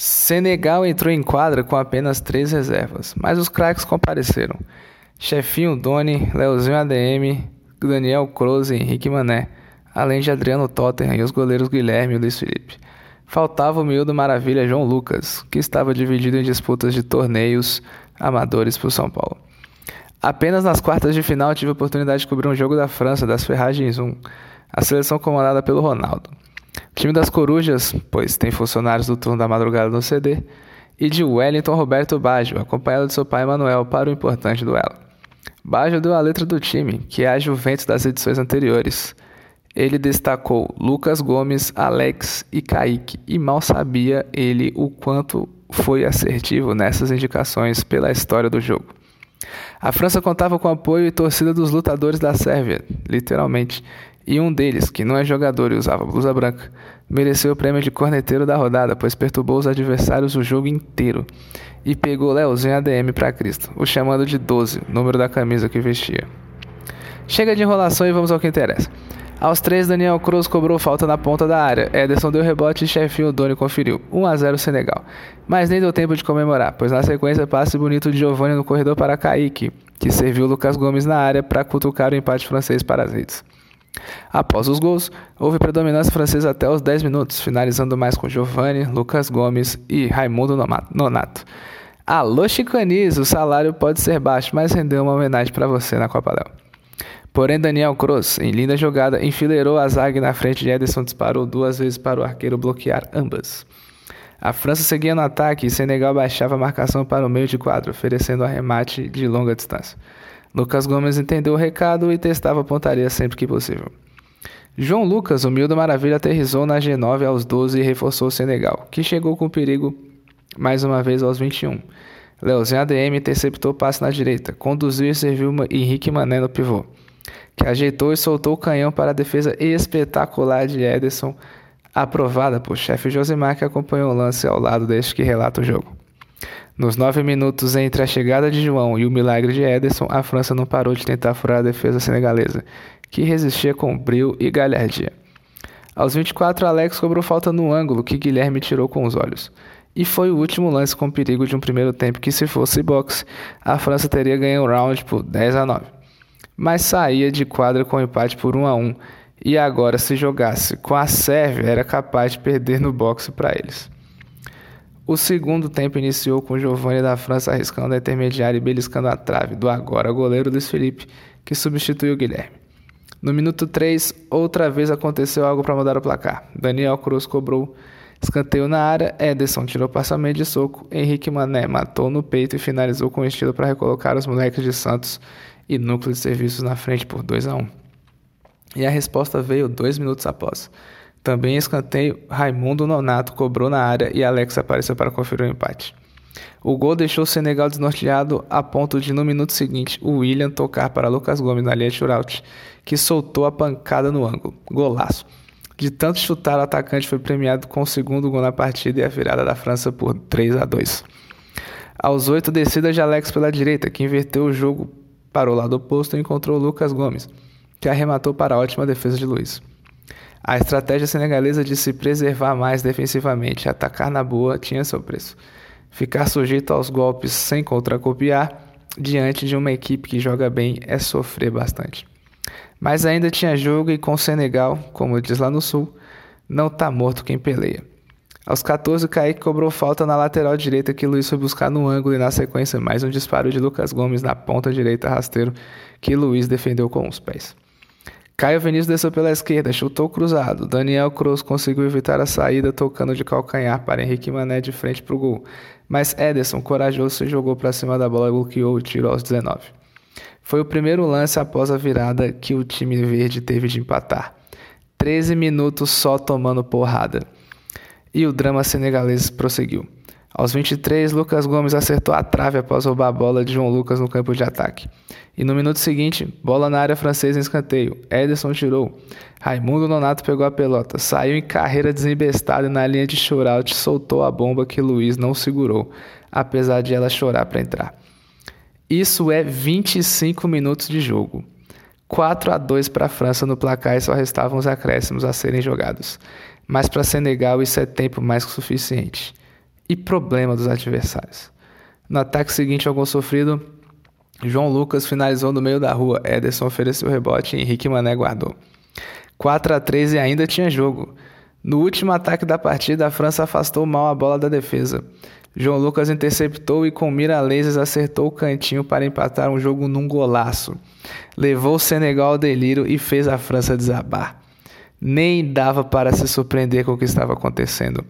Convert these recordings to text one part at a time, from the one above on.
Senegal entrou em quadra com apenas três reservas, mas os craques compareceram. Chefinho Doni, Leozinho ADM, Daniel Kroos e Henrique Mané, além de Adriano Tottenham e os goleiros Guilherme e Luiz Felipe. Faltava o miúdo maravilha João Lucas, que estava dividido em disputas de torneios amadores por São Paulo. Apenas nas quartas de final tive a oportunidade de cobrir um jogo da França das Ferragens 1, a seleção comandada pelo Ronaldo. Time das Corujas, pois tem funcionários do turno da madrugada no CD, e de Wellington Roberto Baggio, acompanhado de seu pai Manuel, para o importante duelo. Baggio deu a letra do time, que é a Juventus das edições anteriores. Ele destacou Lucas Gomes, Alex e Kaique, e mal sabia ele o quanto foi assertivo nessas indicações pela história do jogo. A França contava com apoio e torcida dos lutadores da Sérvia, literalmente, e um deles, que não é jogador e usava blusa branca, mereceu o prêmio de corneteiro da rodada, pois perturbou os adversários o jogo inteiro e pegou Leozinho ADM para Cristo, o chamando de 12, número da camisa que vestia. Chega de enrolação e vamos ao que interessa. Aos três, Daniel Cruz cobrou falta na ponta da área. Ederson deu rebote e chefinho Doni conferiu. 1 a 0 Senegal. Mas nem deu tempo de comemorar, pois na sequência passe bonito de Giovanni no corredor para Kaique, que serviu Lucas Gomes na área para cutucar o empate francês para as redes. Após os gols, houve predominância francesa até os 10 minutos, finalizando mais com Giovanni, Lucas Gomes e Raimundo Nonato. Alô Chicanis, o salário pode ser baixo, mas rendeu uma homenagem para você na Copa Léo. Porém, Daniel Kroos, em linda jogada, enfileirou a zaga na frente de Ederson disparou duas vezes para o arqueiro bloquear ambas. A França seguia no ataque e Senegal baixava a marcação para o meio de quadro, oferecendo arremate de longa distância. Lucas Gomes entendeu o recado e testava a pontaria sempre que possível. João Lucas, humilde maravilha, aterrizou na G9 aos 12 e reforçou o Senegal, que chegou com perigo mais uma vez aos 21. Leozinho ADM interceptou o passe na direita, conduziu e serviu Henrique Mané no pivô, que ajeitou e soltou o canhão para a defesa espetacular de Ederson, aprovada por chefe Josimar, que acompanhou o lance ao lado deste que relata o jogo. Nos nove minutos entre a chegada de João e o milagre de Ederson, a França não parou de tentar furar a defesa senegalesa, que resistia com brilho e galhardia. Aos 24, Alex cobrou falta no ângulo que Guilherme tirou com os olhos. E foi o último lance com perigo de um primeiro tempo que, se fosse boxe, a França teria ganho o round por 10 a 9. Mas saía de quadra com empate por 1 a 1 e agora, se jogasse com a Sérvia, era capaz de perder no boxe para eles. O segundo tempo iniciou com Giovanni da França arriscando a intermediária e beliscando a trave do agora goleiro Luiz Felipe, que substituiu Guilherme. No minuto 3, outra vez aconteceu algo para mudar o placar. Daniel Cruz cobrou escanteio na área, Ederson tirou passamento de soco, Henrique Mané matou no peito e finalizou com estilo para recolocar os moleques de Santos e núcleo de serviços na frente por 2 a 1. E a resposta veio dois minutos após. Também escanteio, Raimundo Nonato cobrou na área e Alex apareceu para conferir o empate. O gol deixou o Senegal desnorteado a ponto de, no minuto seguinte, o William tocar para Lucas Gomes na linha de shootout, que soltou a pancada no ângulo. Golaço. De tanto chutar, o atacante foi premiado com o segundo gol na partida e a virada da França por 3 a 2. Aos oito, descida de Alex pela direita, que inverteu o jogo para o lado oposto e encontrou Lucas Gomes, que arrematou para a ótima defesa de Luiz. A estratégia senegalesa de se preservar mais defensivamente e atacar na boa tinha seu preço. Ficar sujeito aos golpes sem contracopiar diante de uma equipe que joga bem é sofrer bastante. Mas ainda tinha jogo e com o Senegal, como diz lá no sul, não tá morto quem peleia. Aos 14, Kaique cobrou falta na lateral direita que Luiz foi buscar no ângulo e na sequência mais um disparo de Lucas Gomes na ponta direita rasteiro que Luiz defendeu com os pés. Caio Vinícius desceu pela esquerda, chutou cruzado. Daniel Cruz conseguiu evitar a saída, tocando de calcanhar para Henrique Mané de frente para o gol. Mas Ederson, corajoso, se jogou para cima da bola e bloqueou o tiro aos 19. Foi o primeiro lance após a virada que o time verde teve de empatar. 13 minutos só tomando porrada. E o drama senegalês prosseguiu. Aos 23, Lucas Gomes acertou a trave após roubar a bola de João Lucas no campo de ataque. E no minuto seguinte, bola na área francesa em escanteio. Ederson tirou. Raimundo Nonato pegou a pelota, saiu em carreira desembestada e na linha de shootout soltou a bomba que Luiz não segurou, apesar de ela chorar para entrar. Isso é 25 minutos de jogo. 4 a 2 para a França no placar e só restavam os acréscimos a serem jogados. Mas para Senegal isso é tempo mais que suficiente. E problema dos adversários. No ataque seguinte ao gol sofrido, João Lucas finalizou no meio da rua, Ederson ofereceu o rebote e Henrique Mané guardou. 4 a 3 e ainda tinha jogo. No último ataque da partida, a França afastou mal a bola da defesa. João Lucas interceptou e com mira lasers acertou o cantinho para empatar um jogo num golaço. Levou o Senegal ao delírio e fez a França desabar. Nem dava para se surpreender com o que estava acontecendo.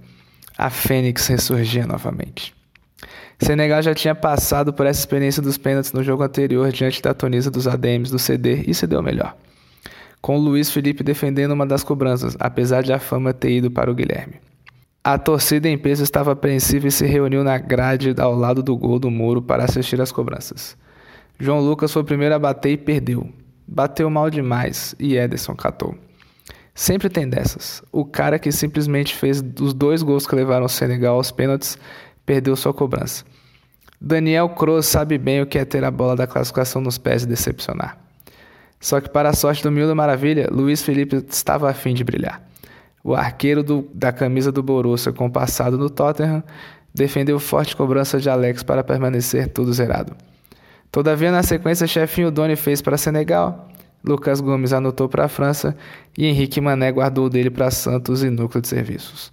A Fênix ressurgia novamente. Senegal já tinha passado por essa experiência dos pênaltis no jogo anterior diante da Tunisa dos ADMs do CD e se deu melhor. Com o Luiz Felipe defendendo uma das cobranças, apesar de a fama ter ido para o Guilherme. A torcida em peso estava apreensiva e se reuniu na grade ao lado do gol do muro para assistir às cobranças. João Lucas foi o primeiro a bater e perdeu. Bateu mal demais e Ederson catou. Sempre tem dessas. O cara que simplesmente fez os dois gols que levaram o Senegal aos pênaltis perdeu sua cobrança. Daniel Kroos sabe bem o que é ter a bola da classificação nos pés e decepcionar. Só que, para a sorte do Mil da Maravilha, Luiz Felipe estava afim de brilhar. O arqueiro do, da camisa do Borussia, com passado no Tottenham, defendeu forte cobrança de Alex para permanecer tudo zerado. Todavia, na sequência, chefinho Doni fez para Senegal, Lucas Gomes anotou para a França e Henrique Mané guardou dele para Santos e núcleo de serviços.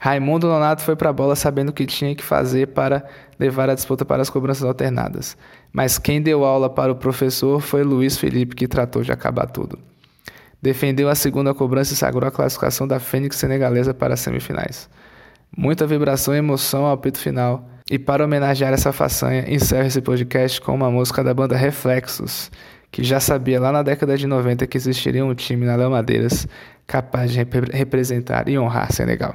Raimundo Nonato foi para a bola sabendo o que tinha que fazer para levar a disputa para as cobranças alternadas. Mas quem deu aula para o professor foi Luiz Felipe, que tratou de acabar tudo. Defendeu a segunda cobrança e sagrou a classificação da Fênix senegalesa para as semifinais. Muita vibração e emoção ao apito final. E para homenagear essa façanha, encerro esse podcast com uma música da banda Reflexos, que já sabia lá na década de 90 que existiria um time na Léo Madeiras capaz de rep representar e honrar Senegal.